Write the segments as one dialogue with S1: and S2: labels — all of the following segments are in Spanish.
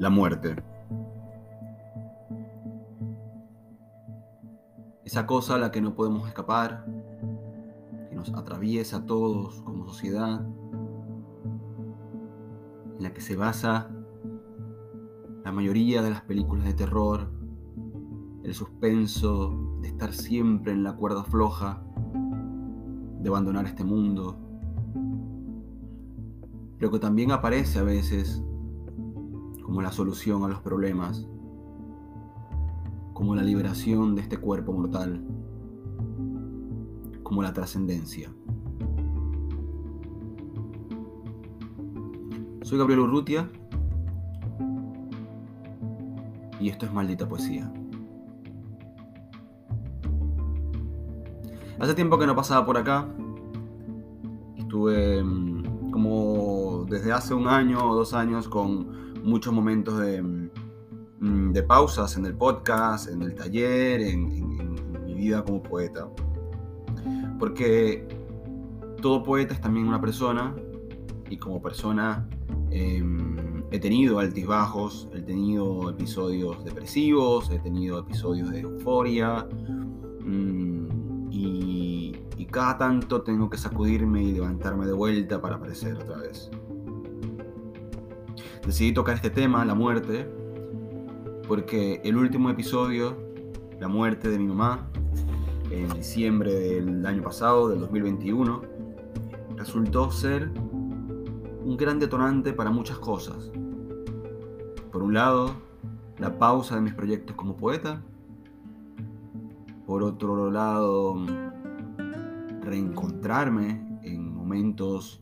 S1: la muerte. Esa cosa a la que no podemos escapar, que nos atraviesa a todos como sociedad, en la que se basa la mayoría de las películas de terror, el suspenso de estar siempre en la cuerda floja, de abandonar este mundo, pero que también aparece a veces como la solución a los problemas, como la liberación de este cuerpo mortal, como la trascendencia. Soy Gabriel Urrutia y esto es Maldita Poesía. Hace tiempo que no pasaba por acá. Estuve mm, como desde hace un año o dos años con muchos momentos de, mm, de pausas en el podcast, en el taller, en, mi vida como poeta. Porque todo poeta es también una persona y como persona em, he tenido altibajos, he tenido episodios depresivos, he tenido episodios de euforia. Mm, cada tanto tengo que sacudirme y levantarme de vuelta para aparecer otra vez. Decidí tocar este tema, la muerte, porque el último episodio, la muerte de mi mamá, en diciembre del año pasado, del 2021, resultó ser un gran detonante para muchas cosas. Por un lado, la pausa de mis proyectos como poeta. Por otro lado, reencontrarme en momentos,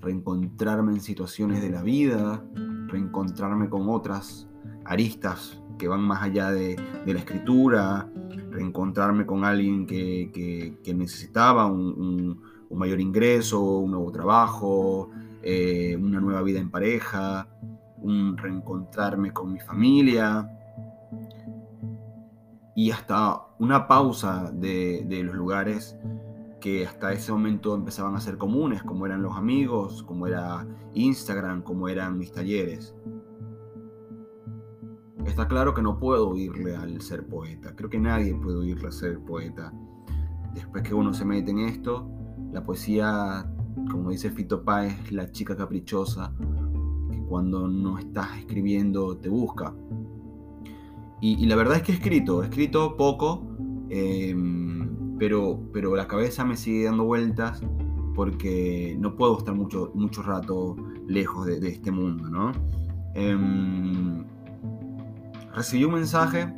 S1: reencontrarme en situaciones de la vida, reencontrarme con otras aristas que van más allá de, la escritura, reencontrarme con alguien que, necesitaba un, mayor ingreso, un nuevo trabajo, eh, una nueva vida en pareja, un reencontrarme con mi familia. Y hasta una pausa de, de los lugares que hasta ese momento empezaban a ser comunes, como eran los amigos, como era Instagram, como eran mis talleres. Está claro que no puedo oírle al ser poeta, creo que nadie puede oírle al ser poeta. Después que uno se mete en esto, la poesía, como dice Fito Páez, la chica caprichosa que cuando no estás escribiendo te busca. Y, la verdad es que he escrito, he escrito poco. Em, pero, pero la cabeza me sigue dando vueltas porque no puedo estar mucho, rato lejos de, este mundo, ¿no? Em, recibí un mensaje,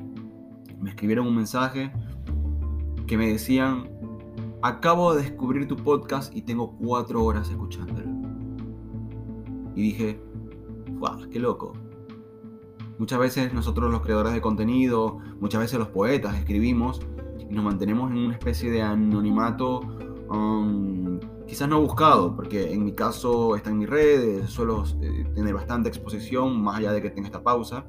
S1: me escribieron un mensaje que me decían, acabo de descubrir tu podcast y tengo cuatro horas escuchándolo. Y dije, wow, qué loco. Muchas veces nosotros los creadores de contenido, muchas veces los poetas escribimos nos mantenemos en una especie de anonimato um, quizás no buscado, porque en mi caso está en mis redes, suelo eh, tener bastante exposición, más allá de que tenga esta pausa.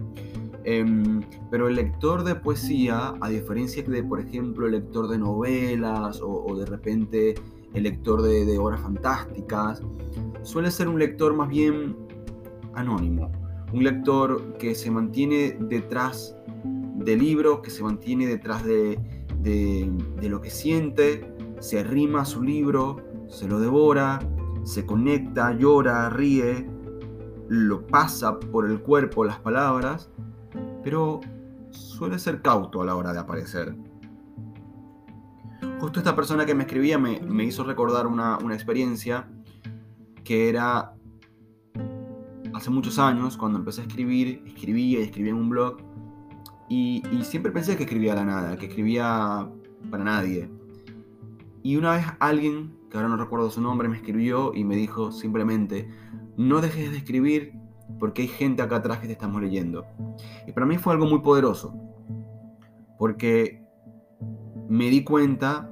S1: Em, pero el lector de poesía, a diferencia de, por ejemplo, el lector de novelas o, de repente el lector de, de, obras fantásticas, suele ser un lector más bien anónimo. Un lector que se mantiene detrás del libro, que se mantiene detrás de, de, lo que siente, se arrima a su libro, se lo devora, se conecta, llora, ríe, lo pasa por el cuerpo las palabras, pero suele ser cauto a la hora de aparecer. Justo esta persona que me escribía me, hizo recordar una, experiencia que era hace muchos años, cuando empecé a escribir, escribía y escribía en un blog, y, siempre pensé que escribía a la nada, que escribía para nadie. Y una vez alguien, que ahora no recuerdo su nombre, me escribió y me dijo simplemente, no dejes de escribir porque hay gente acá atrás que te estamos leyendo. Y para mí fue algo muy poderoso, porque me di cuenta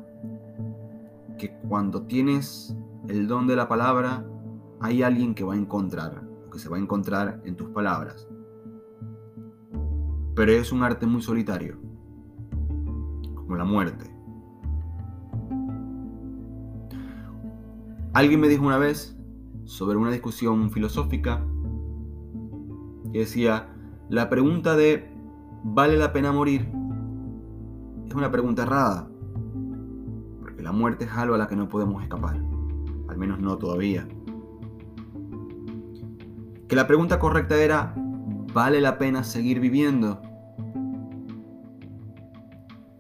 S1: que cuando tienes el don de la palabra, hay alguien que va a encontrar, que se va a encontrar en tus palabras pero es un arte muy solitario, como la muerte. Alguien me dijo una vez sobre una discusión filosófica y decía, La pregunta de ¿vale la pena morir? Es una pregunta errada, porque la muerte es algo a la que no podemos escapar, al menos no todavía. Que la pregunta correcta era ¿vale la pena seguir viviendo?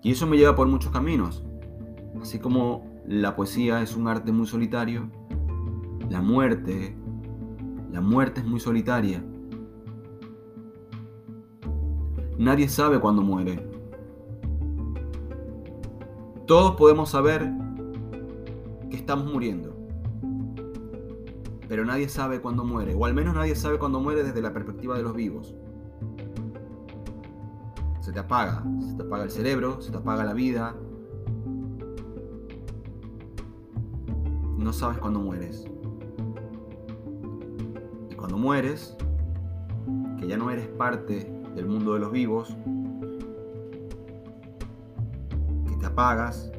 S1: Y eso me lleva por muchos caminos. Así como la poesía es un arte muy solitario, la muerte, la muerte es muy solitaria. Nadie sabe cuándo muere. Todos podemos saber que estamos muriendo. Pero nadie sabe cuándo muere, o al menos nadie sabe cuándo muere desde la perspectiva de los vivos. Se te apaga, se te apaga el cerebro, se te apaga la vida. No sabes cuándo mueres. Y cuando mueres, que ya no eres parte del mundo de los vivos, que te apagas,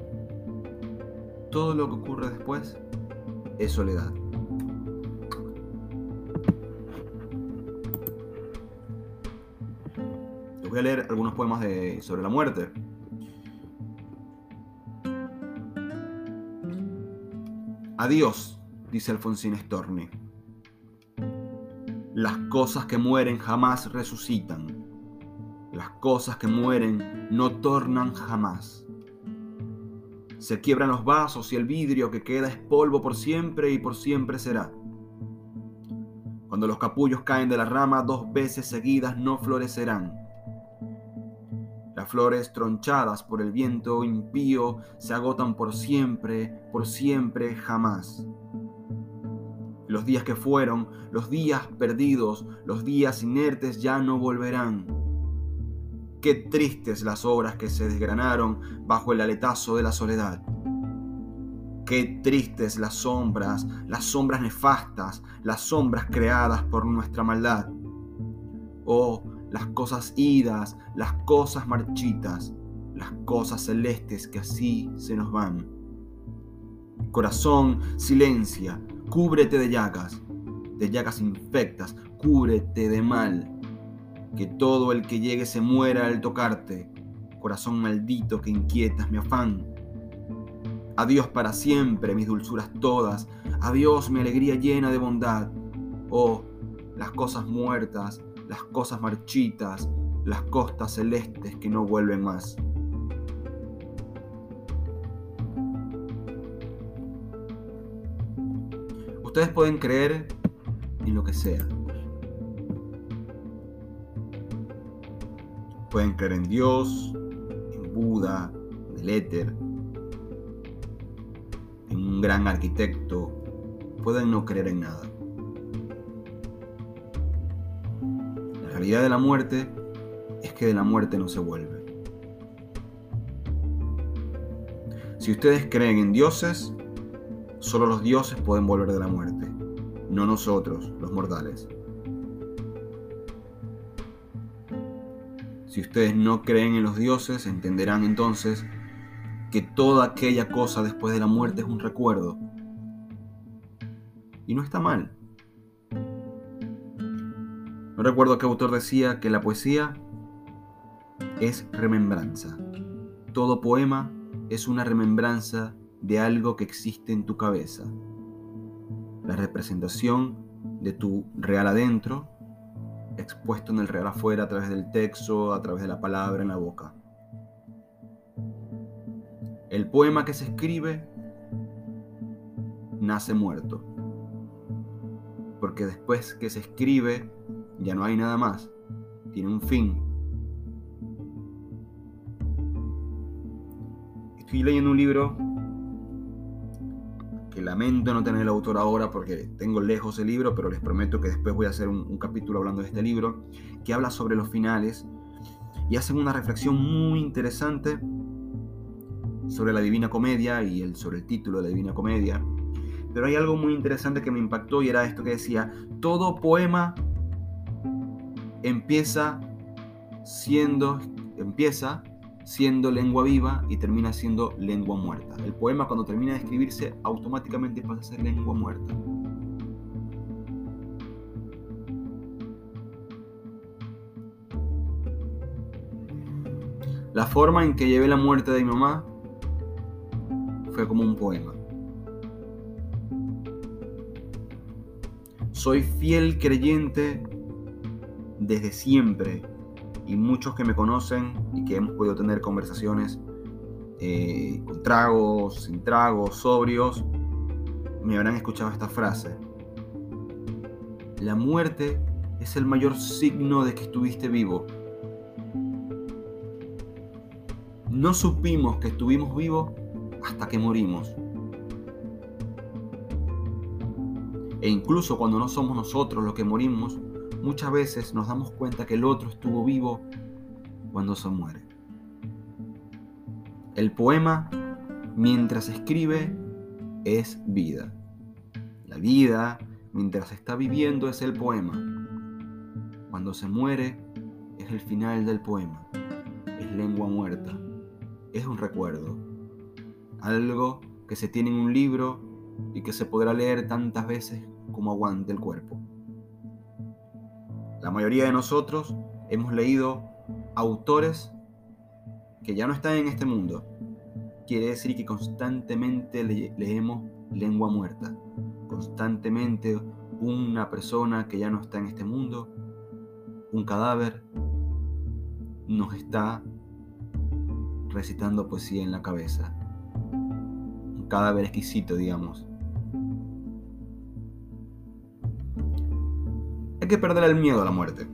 S1: todo lo que ocurre después es soledad. A leer algunos poemas de, sobre la muerte. Adiós, dice Alfonsín Storni. Las cosas que mueren jamás resucitan. Las cosas que mueren no tornan jamás. Se quiebran los vasos y el vidrio que queda es polvo por siempre y por siempre será. Cuando los capullos caen de la rama dos veces seguidas no florecerán. Las flores tronchadas por el viento impío se agotan por siempre, por siempre, jamás. Los días que fueron, los días perdidos, los días inertes ya no volverán Qué tristes las obras que se desgranaron bajo el aletazo de la soledad. Qué tristes las sombras, las sombras nefastas, las sombras creadas por nuestra maldad. Oh, las cosas idas, las cosas marchitas, las cosas celestes que así se nos van. Corazón, silencia, cúbrete de llagas, de llagas infectas, cúbrete de mal que todo el que llegue se muera al tocarte, corazón maldito que inquietas mi afán. Adiós para siempre mis dulzuras todas, adiós mi alegría llena de bondad. Oh, las cosas muertas, las cosas marchitas, las costas celestes que no vuelven más. Ustedes pueden creer en lo que sea Pueden creer en Dios, en Buda, en el éter, en un gran arquitecto. Pueden no creer en nada. Realidad de la muerte es que de la muerte no se vuelve. Si ustedes creen en dioses, solo los dioses pueden volver de la muerte, no nosotros, los mortales. Si ustedes no creen en los dioses, entenderán entonces que toda aquella cosa después de la muerte es un recuerdo. Y no está mal. No recuerdo qué autor decía que la poesía es remembranza. Todo poema es una remembranza de algo que existe en tu cabeza. La representación de tu real adentro expuesto en el real afuera a través del texto, a través de la palabra en la boca. El poema que se escribe nace muerto, porque después que se escribe ya no hay nada más, tiene un fin. Estoy leyendo un libro que lamento no tener el autor ahora porque tengo lejos el libro, pero les prometo que después voy a hacer un, capítulo hablando de este libro, que habla sobre los finales y hacen una reflexión muy interesante sobre la Divina Comedia y el, sobre el título de la Divina Comedia. Pero hay algo muy interesante que me impactó y era esto que decía, todo poema empieza siendo, empieza siendo lengua viva y termina siendo lengua muerta. El poema cuando termina de escribirse automáticamente pasa a ser lengua muerta. La forma en que llevé la muerte de mi mamá fue como un poema. Soy fiel creyente desde siempre y muchos que me conocen y que hemos podido tener conversaciones eh, con tragos, sin tragos, sobrios, me habrán escuchado esta frase. La muerte es el mayor signo de que estuviste vivo. No supimos que estuvimos vivos hasta que morimos. E incluso cuando no somos nosotros los que morimos, muchas veces nos damos cuenta que el otro estuvo vivo cuando se muere. El poema, mientras escribe, es vida. La vida, mientras está viviendo, es el poema. Cuando se muere, es el final del poema. Es lengua muerta. Es un recuerdo. Algo que se tiene en un libro y que se podrá leer tantas veces como aguante el cuerpo. La mayoría de nosotros hemos leído autores que ya no están en este mundo. Quiere decir que constantemente leemos lengua muerta. Constantemente una persona que ya no está en este mundo, un cadáver, nos está recitando poesía en la cabeza. Un cadáver exquisito, digamos. Que perder el miedo a la muerte.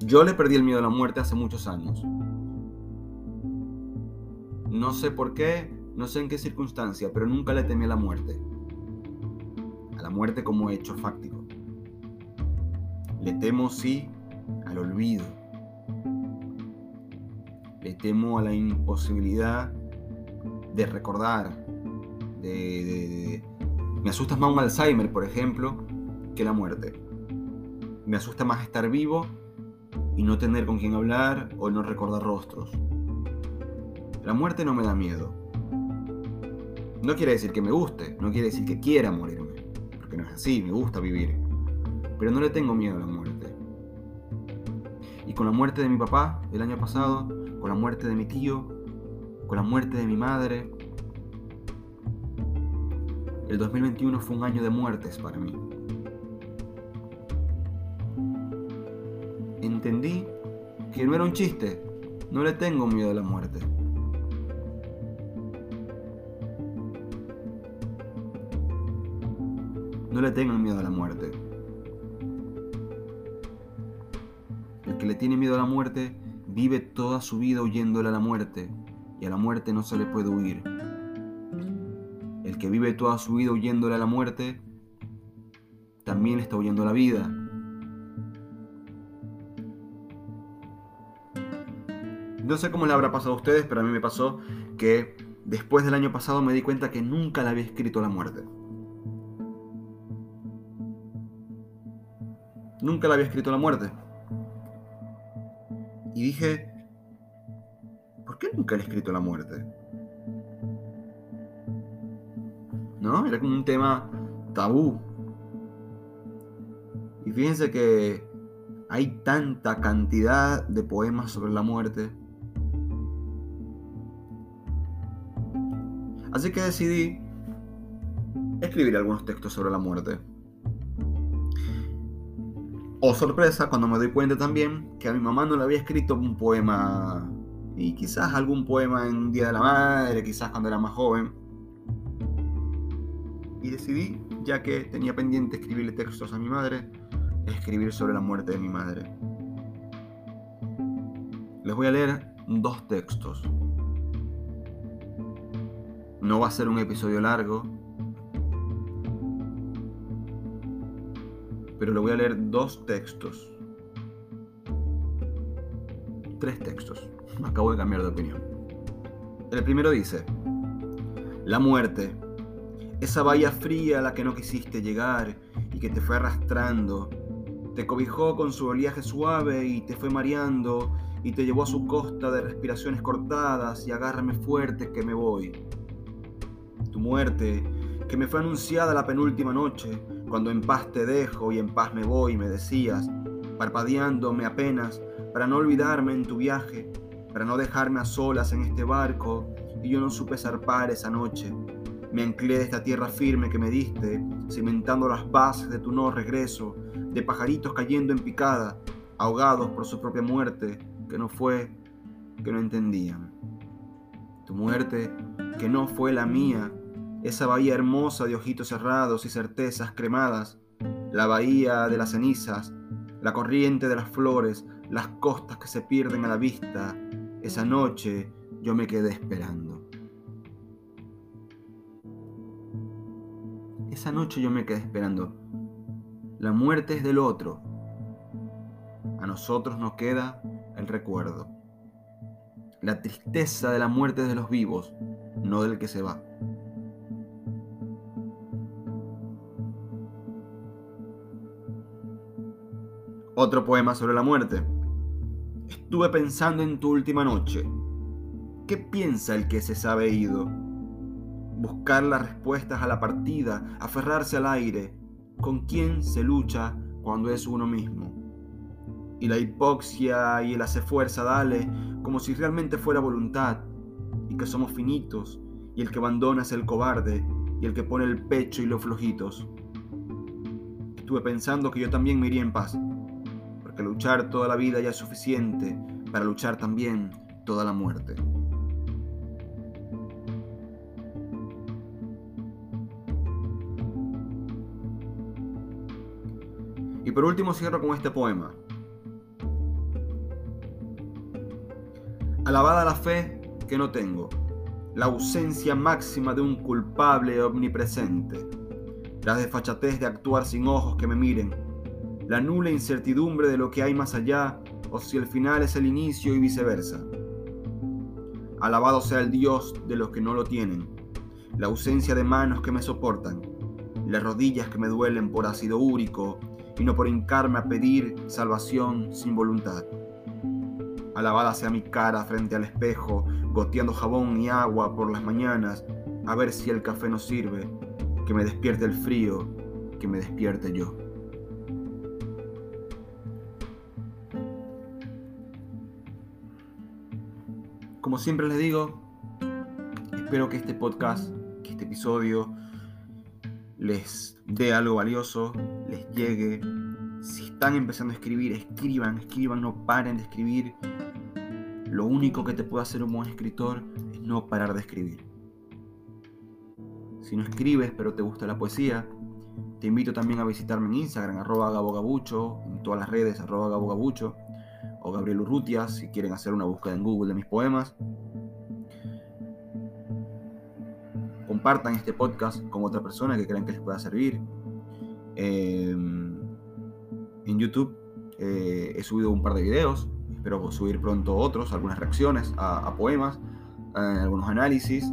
S1: Yo le perdí el miedo a la muerte hace muchos años. No sé por qué, no sé en qué circunstancia, pero nunca le temí a la muerte. A la muerte como hecho fáctico. Le temo, sí, al olvido. Le temo a la imposibilidad de recordar. Me asusta más un Alzheimer, por ejemplo, que la muerte. Me asusta más estar vivo y no tener con quién hablar o no recordar rostros. La muerte no me da miedo. No quiere decir que me guste, no quiere decir que quiera morirme, porque no es así, me gusta vivir. Pero no le tengo miedo a la muerte. Y con la muerte de mi papá el año pasado, con la muerte de mi tío, con la muerte de mi madre, el 2021 fue un año de muertes para mí. Entendí que no era un chiste. No le tengo miedo a la muerte. No le tengo miedo a la muerte. El que le tiene miedo a la muerte vive toda su vida huyéndole a la muerte y a la muerte no se le puede huir. El que vive toda su vida huyéndole a la muerte también está huyendo a la vida No sé cómo le habrá pasado a ustedes, pero a mí me pasó que después del año pasado me di cuenta que nunca le había escrito la muerte. Nunca le había escrito la muerte. Y dije, ¿por qué nunca le he escrito la muerte? ¿No? Era como un tema tabú. Y fíjense que hay tanta cantidad de poemas sobre la muerte Así que decidí escribir algunos textos sobre la muerte. O oh, sorpresa, cuando me doy cuenta también que a mi mamá no le había escrito un poema, y quizás algún poema en un Día de la Madre, quizás cuando era más joven. Y decidí, ya que tenía pendiente escribirle textos a mi madre, escribir sobre la muerte de mi madre. Les voy a leer dos textos. No va a ser un episodio largo, pero le voy a leer dos textos. Tres textos. Acabo de cambiar de opinión. El primero dice, la muerte, esa bahía fría a la que no quisiste llegar y que te fue arrastrando, te cobijó con su oleaje suave y te fue mareando y te llevó a su costa de respiraciones cortadas y agárrame fuerte que me voy tu muerte, que me fue anunciada la penúltima noche, cuando en paz te dejo y en paz me voy, me decías, parpadeándome apenas, para no olvidarme en tu viaje, para no dejarme a solas en este barco y yo no supe zarpar esa noche. Me anclé de esta tierra firme que me diste, cimentando las bases de tu no regreso, de pajaritos cayendo en picada, ahogados por su propia muerte, que no fue, que no entendían. Tu muerte, que no fue la mía, esa bahía hermosa de ojitos cerrados y certezas cremadas, la bahía de las cenizas, la corriente de las flores, las costas que se pierden a la vista, esa noche yo me quedé esperando. Esa noche yo me quedé esperando. La muerte es del otro. A nosotros nos queda el recuerdo. La tristeza de la muerte de los vivos, no del que se va. Otro poema sobre la muerte. Estuve pensando en tu última noche. ¿Qué piensa el que se sabe ido? buscar las respuestas a la partida, aferrarse al aire, con quién se lucha cuando es uno mismo. Y la hipoxia y el hace fuerza dale, como si realmente fuera voluntad, y que somos finitos, y el que abandona es el cobarde, y el que pone el pecho y los flojitos. Estuve pensando que yo también me iría en paz, porque luchar toda la vida ya es suficiente para luchar también toda la muerte. Y por último cierro con este poema. Alabada la fe que no tengo, la ausencia máxima de un culpable omnipresente, la desfachatez de actuar sin ojos que me miren, la nula incertidumbre de lo que hay más allá o si el final es el inicio y viceversa. Alabado sea el Dios de los que no lo tienen, la ausencia de manos que me soportan, las rodillas que me duelen por ácido úrico y no por hincarme a pedir salvación sin voluntad. Alabada sea mi cara frente al espejo, goteando jabón y agua por las mañanas, a ver si el café no sirve, que me despierte el frío, que me despierte yo. Como siempre les digo, espero que este podcast, que este episodio, les dé algo valioso, les llegue. Si están empezando a escribir, escriban, escriban, no paren de escribir. Lo único que te puede hacer un buen escritor es no parar de escribir. Si no escribes pero te gusta la poesía, te invito también a visitarme en Instagram, arroba gabogabucho, en todas las redes, arroba Gabriel Urrutia, si quieren hacer una búsqueda en Google de mis poemas. compartan este podcast con otra persona que crean que les pueda servir. Em, en YouTube eh, he subido un par de videos, espero subir pronto otros, algunas reacciones a, poemas, algunos análisis.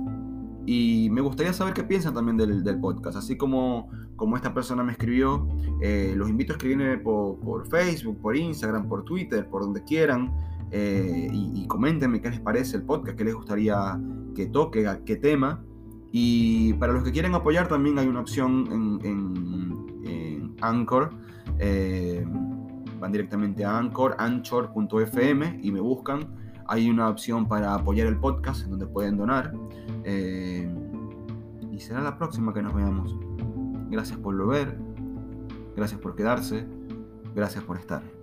S1: Y me gustaría saber qué piensan también del, podcast. Así como, como esta persona me escribió, eh, los invito a escribirme por, Facebook, por Instagram, por Twitter, por donde quieran. Eh, y, y, coméntenme qué les parece el podcast, qué les gustaría que toque, a qué tema. Y para los que quieren apoyar también hay una opción en, Anchor. Eh, van directamente a Anchor, anchor.fm y me buscan. Hay una opción para apoyar el podcast en donde pueden donar. Y será la próxima que nos veamos. Gracias por lo ver. Gracias por quedarse. Gracias por estar.